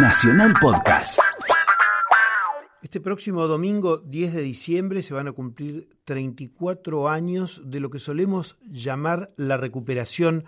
Nacional Podcast. Este próximo domingo 10 de diciembre se van a cumplir 34 años de lo que solemos llamar la recuperación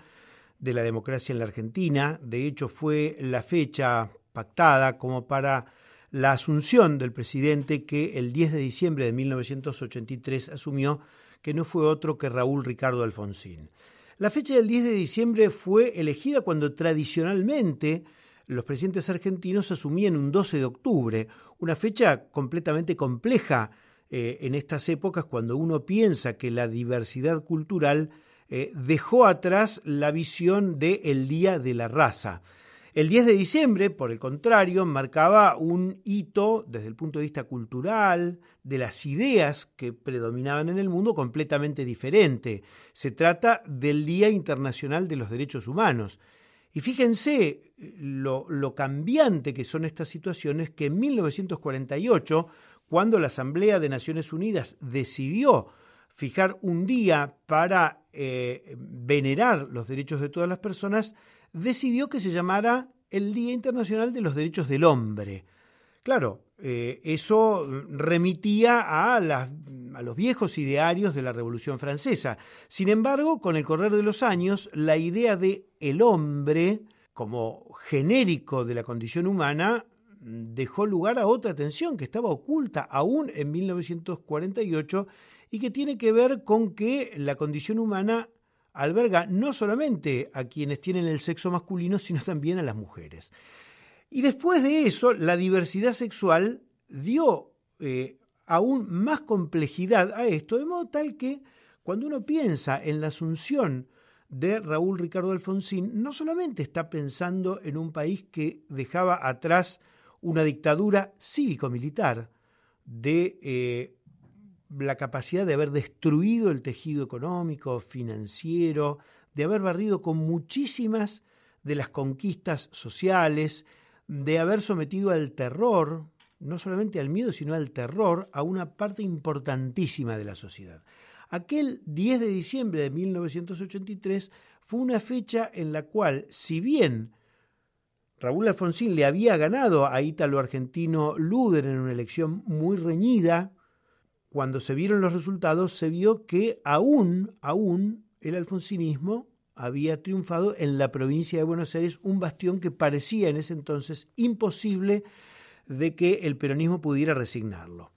de la democracia en la Argentina. De hecho, fue la fecha pactada como para la asunción del presidente que el 10 de diciembre de 1983 asumió que no fue otro que Raúl Ricardo Alfonsín. La fecha del 10 de diciembre fue elegida cuando tradicionalmente los presidentes argentinos asumían un 12 de octubre, una fecha completamente compleja eh, en estas épocas cuando uno piensa que la diversidad cultural eh, dejó atrás la visión del el Día de la Raza. El 10 de diciembre, por el contrario, marcaba un hito desde el punto de vista cultural, de las ideas que predominaban en el mundo, completamente diferente. Se trata del Día Internacional de los Derechos Humanos. Y fíjense lo, lo cambiante que son estas situaciones que en 1948, cuando la Asamblea de Naciones Unidas decidió fijar un día para eh, venerar los derechos de todas las personas, decidió que se llamara el Día Internacional de los Derechos del Hombre. Claro, eh, eso remitía a, a, los viejos idearios de la Revolución Francesa. Sin embargo, con el correr de los años, la idea de el hombre como genérico de la condición humana dejó lugar a otra tensión que estaba oculta aún en 1948 y que tiene que ver con que la condición humana alberga no solamente a quienes tienen el sexo masculino, sino también a las mujeres. Y después de eso, la diversidad sexual dio eh, aún más complejidad a esto, de modo tal que cuando uno piensa en la asunción de Raúl Ricardo Alfonsín, no solamente está pensando en un país que dejaba atrás una dictadura cívico-militar de eh, la capacidad de haber destruido el tejido económico, financiero, de haber barrido con muchísimas de las conquistas sociales, de haber sometido al terror, no solamente al miedo, sino al terror, a una parte importantísima de la sociedad. Aquel 10 de diciembre de 1983 fue una fecha en la cual, si bien Raúl Alfonsín le había ganado a ítalo argentino Luder en una elección muy reñida, cuando se vieron los resultados se vio que aún, aún el alfonsinismo había triunfado en la provincia de Buenos Aires, un bastión que parecía en ese entonces imposible de que el peronismo pudiera resignarlo.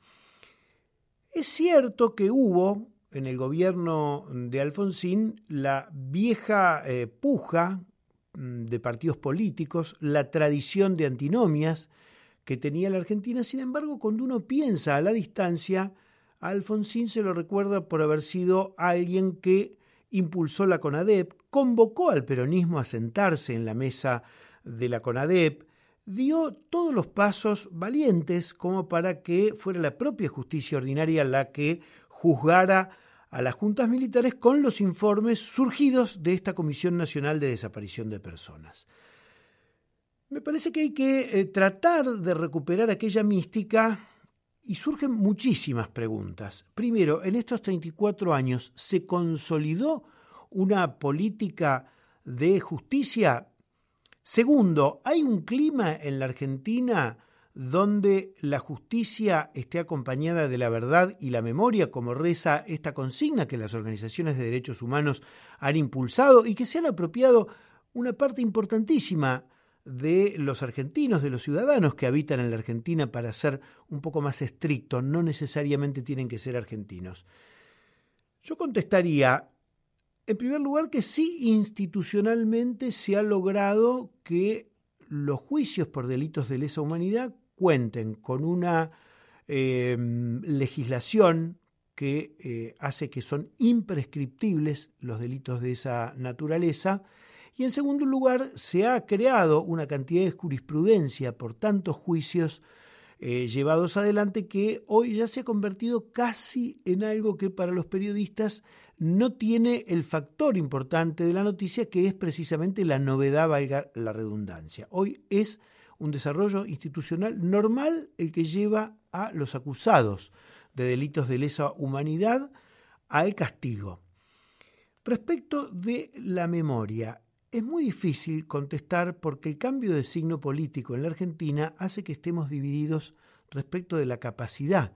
Es cierto que hubo en el gobierno de Alfonsín la vieja eh, puja mm, de partidos políticos, la tradición de antinomias que tenía la Argentina, sin embargo, cuando uno piensa a la distancia, Alfonsín se lo recuerda por haber sido alguien que impulsó la CONADEP, convocó al peronismo a sentarse en la mesa de la CONADEP, dio todos los pasos valientes como para que fuera la propia justicia ordinaria la que juzgara a las juntas militares con los informes surgidos de esta Comisión Nacional de Desaparición de Personas. Me parece que hay que eh, tratar de recuperar aquella mística y surgen muchísimas preguntas. Primero, en estos 34 años, ¿se consolidó una política de justicia? Segundo, ¿hay un clima en la Argentina donde la justicia esté acompañada de la verdad y la memoria, como reza esta consigna que las organizaciones de derechos humanos han impulsado y que se han apropiado una parte importantísima de los argentinos, de los ciudadanos que habitan en la Argentina, para ser un poco más estricto, no necesariamente tienen que ser argentinos. Yo contestaría, en primer lugar, que sí institucionalmente se ha logrado que los juicios por delitos de lesa humanidad cuenten con una eh, legislación que eh, hace que son imprescriptibles los delitos de esa naturaleza y en segundo lugar, se ha creado una cantidad de jurisprudencia por tantos juicios eh, llevados adelante que hoy ya se ha convertido casi en algo que para los periodistas no tiene el factor importante de la noticia, que es precisamente la novedad, valga la redundancia. Hoy es un desarrollo institucional normal el que lleva a los acusados de delitos de lesa humanidad al castigo. Respecto de la memoria, es muy difícil contestar porque el cambio de signo político en la Argentina hace que estemos divididos respecto de la capacidad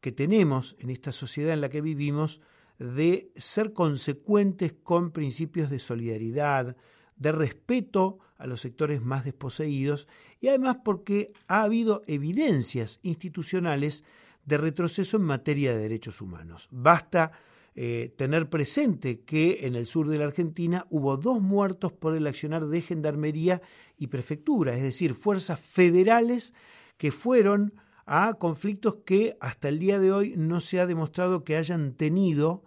que tenemos en esta sociedad en la que vivimos de ser consecuentes con principios de solidaridad, de respeto a los sectores más desposeídos y además porque ha habido evidencias institucionales de retroceso en materia de derechos humanos. Basta eh, tener presente que en el sur de la Argentina hubo dos muertos por el accionar de gendarmería y prefectura, es decir, fuerzas federales que fueron a conflictos que hasta el día de hoy no se ha demostrado que hayan tenido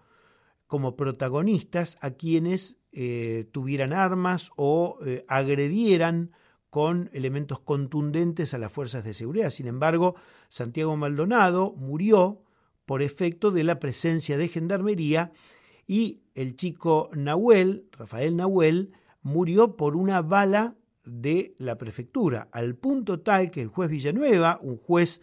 como protagonistas a quienes eh, tuvieran armas o eh, agredieran con elementos contundentes a las fuerzas de seguridad. Sin embargo, Santiago Maldonado murió por efecto de la presencia de gendarmería y el chico Nahuel, Rafael Nahuel, murió por una bala de la prefectura, al punto tal que el juez Villanueva, un juez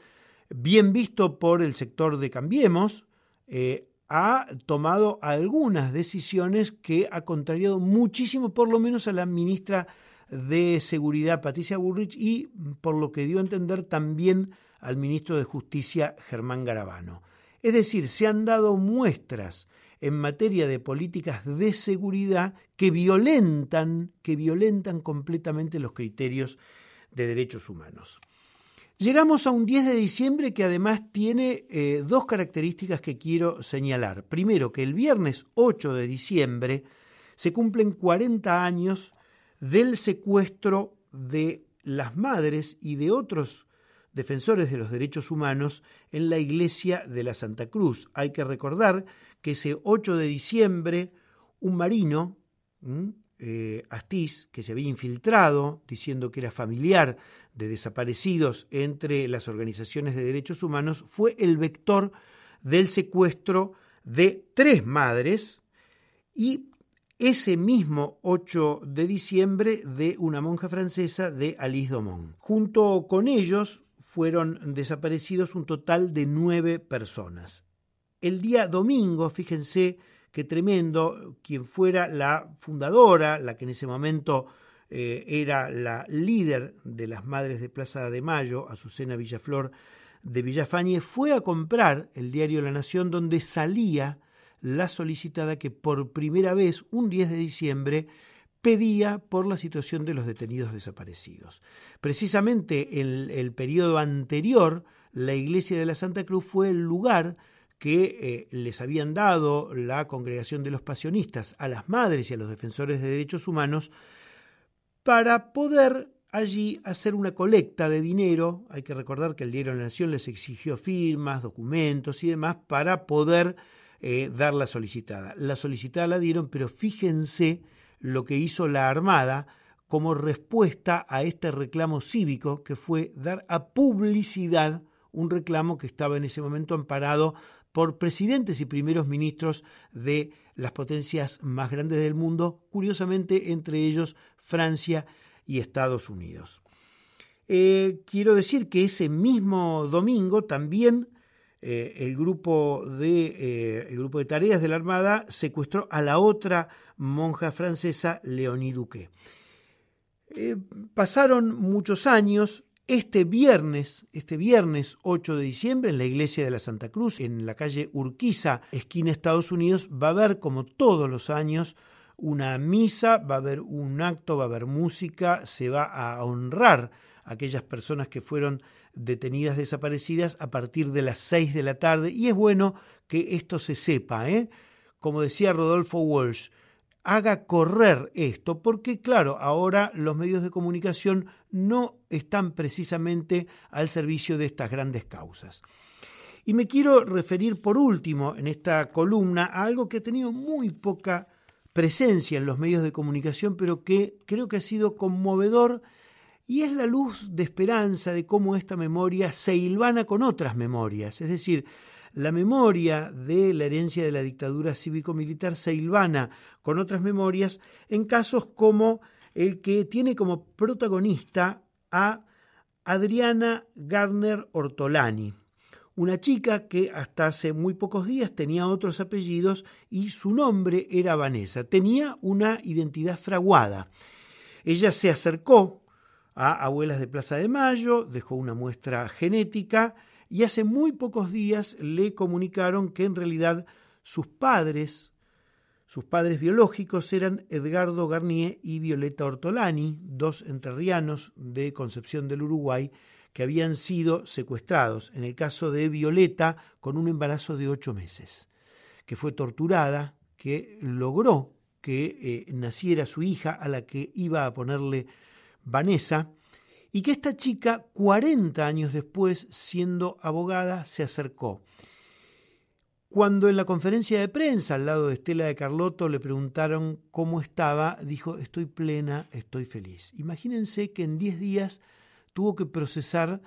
bien visto por el sector de Cambiemos, eh, ha tomado algunas decisiones que ha contrariado muchísimo, por lo menos a la ministra de Seguridad, Patricia Burrich, y por lo que dio a entender también al ministro de Justicia, Germán Garabano. Es decir, se han dado muestras en materia de políticas de seguridad que violentan, que violentan completamente los criterios de derechos humanos. Llegamos a un 10 de diciembre que además tiene eh, dos características que quiero señalar. Primero, que el viernes 8 de diciembre se cumplen 40 años del secuestro de las madres y de otros defensores de los derechos humanos en la iglesia de la Santa Cruz. Hay que recordar que ese 8 de diciembre un marino, eh, Astiz, que se había infiltrado diciendo que era familiar de desaparecidos entre las organizaciones de derechos humanos, fue el vector del secuestro de tres madres y ese mismo 8 de diciembre de una monja francesa de Alice Domont. Junto con ellos fueron desaparecidos un total de nueve personas. El día domingo, fíjense qué tremendo, quien fuera la fundadora, la que en ese momento eh, era la líder de las Madres de Plaza de Mayo, Azucena Villaflor de Villafañe, fue a comprar el diario La Nación donde salía la solicitada que por primera vez, un 10 de diciembre, pedía por la situación de los detenidos desaparecidos. Precisamente en el periodo anterior, la iglesia de la Santa Cruz fue el lugar que eh, les habían dado la congregación de los pasionistas a las madres y a los defensores de derechos humanos para poder allí hacer una colecta de dinero. Hay que recordar que el diario de la Nación les exigió firmas, documentos y demás para poder eh, dar la solicitada. La solicitada la dieron, pero fíjense lo que hizo la Armada como respuesta a este reclamo cívico que fue dar a publicidad un reclamo que estaba en ese momento amparado por presidentes y primeros ministros de las potencias más grandes del mundo, curiosamente entre ellos Francia y Estados Unidos. Eh, quiero decir que ese mismo domingo también eh, el, grupo de, eh, el grupo de tareas de la Armada secuestró a la otra monja francesa, Leonie Duque. Eh, pasaron muchos años. Este viernes, este viernes 8 de diciembre, en la iglesia de la Santa Cruz, en la calle Urquiza, esquina Estados Unidos, va a haber, como todos los años, una misa, va a haber un acto, va a haber música, se va a honrar a aquellas personas que fueron detenidas desaparecidas a partir de las 6 de la tarde. Y es bueno que esto se sepa, ¿eh? Como decía Rodolfo Walsh, haga correr esto, porque claro, ahora los medios de comunicación no están precisamente al servicio de estas grandes causas. Y me quiero referir por último en esta columna a algo que ha tenido muy poca presencia en los medios de comunicación, pero que creo que ha sido conmovedor y es la luz de esperanza de cómo esta memoria se hilvana con otras memorias, es decir, la memoria de la herencia de la dictadura cívico-militar se con otras memorias en casos como el que tiene como protagonista a Adriana Garner Ortolani, una chica que hasta hace muy pocos días tenía otros apellidos y su nombre era Vanessa. Tenía una identidad fraguada. Ella se acercó a Abuelas de Plaza de Mayo, dejó una muestra genética y hace muy pocos días le comunicaron que en realidad sus padres, sus padres biológicos eran Edgardo Garnier y Violeta Ortolani, dos entrerrianos de Concepción del Uruguay, que habían sido secuestrados, en el caso de Violeta, con un embarazo de ocho meses, que fue torturada, que logró que eh, naciera su hija, a la que iba a ponerle Vanessa, y que esta chica, 40 años después, siendo abogada, se acercó. Cuando en la conferencia de prensa al lado de Estela de Carlotto le preguntaron cómo estaba, dijo, estoy plena, estoy feliz. Imagínense que en 10 días tuvo que procesar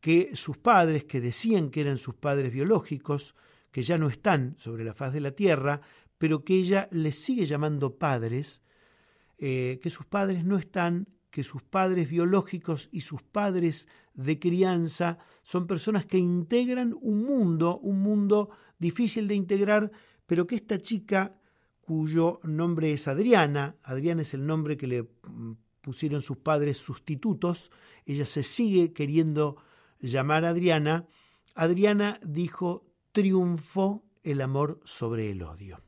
que sus padres, que decían que eran sus padres biológicos, que ya no están sobre la faz de la tierra, pero que ella les sigue llamando padres, eh, que sus padres no están, que sus padres biológicos y sus padres de crianza son personas que integran un mundo, un mundo difícil de integrar, pero que esta chica, cuyo nombre es Adriana, Adriana es el nombre que le mm, pusieron sus padres sustitutos, ella se sigue queriendo llamar Adriana, Adriana dijo, triunfó el amor sobre el odio.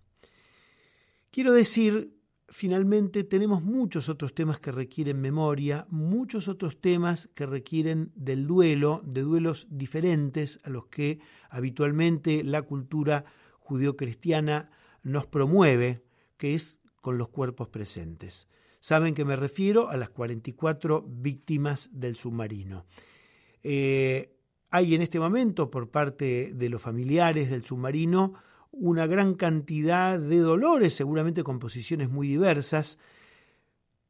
Quiero decir, finalmente tenemos muchos otros temas que requieren memoria, muchos otros temas que requieren del duelo, de duelos diferentes a los que habitualmente la cultura judeocristiana nos promueve, que es con los cuerpos presentes. Saben que me refiero a las 44 víctimas del submarino. Eh, hay en este momento por parte de los familiares del submarino una gran cantidad de dolores, seguramente con posiciones muy diversas,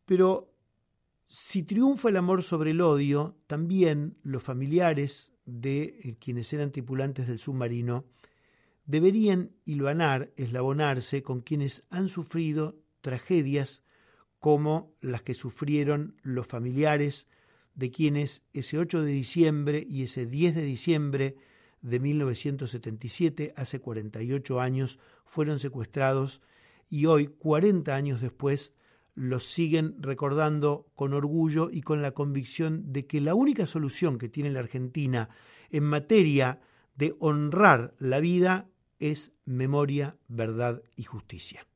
pero si triunfa el amor sobre el odio, también los familiares de eh, quienes eran tripulantes del submarino deberían hilvanar, eslabonarse con quienes han sufrido tragedias como las que sufrieron los familiares de quienes ese 8 de diciembre y ese 10 de diciembre de 1977, hace 48 años, fueron secuestrados y hoy, 40 años después, los siguen recordando con orgullo y con la convicción de que la única solución que tiene la Argentina en materia de honrar la vida es memoria, verdad y justicia.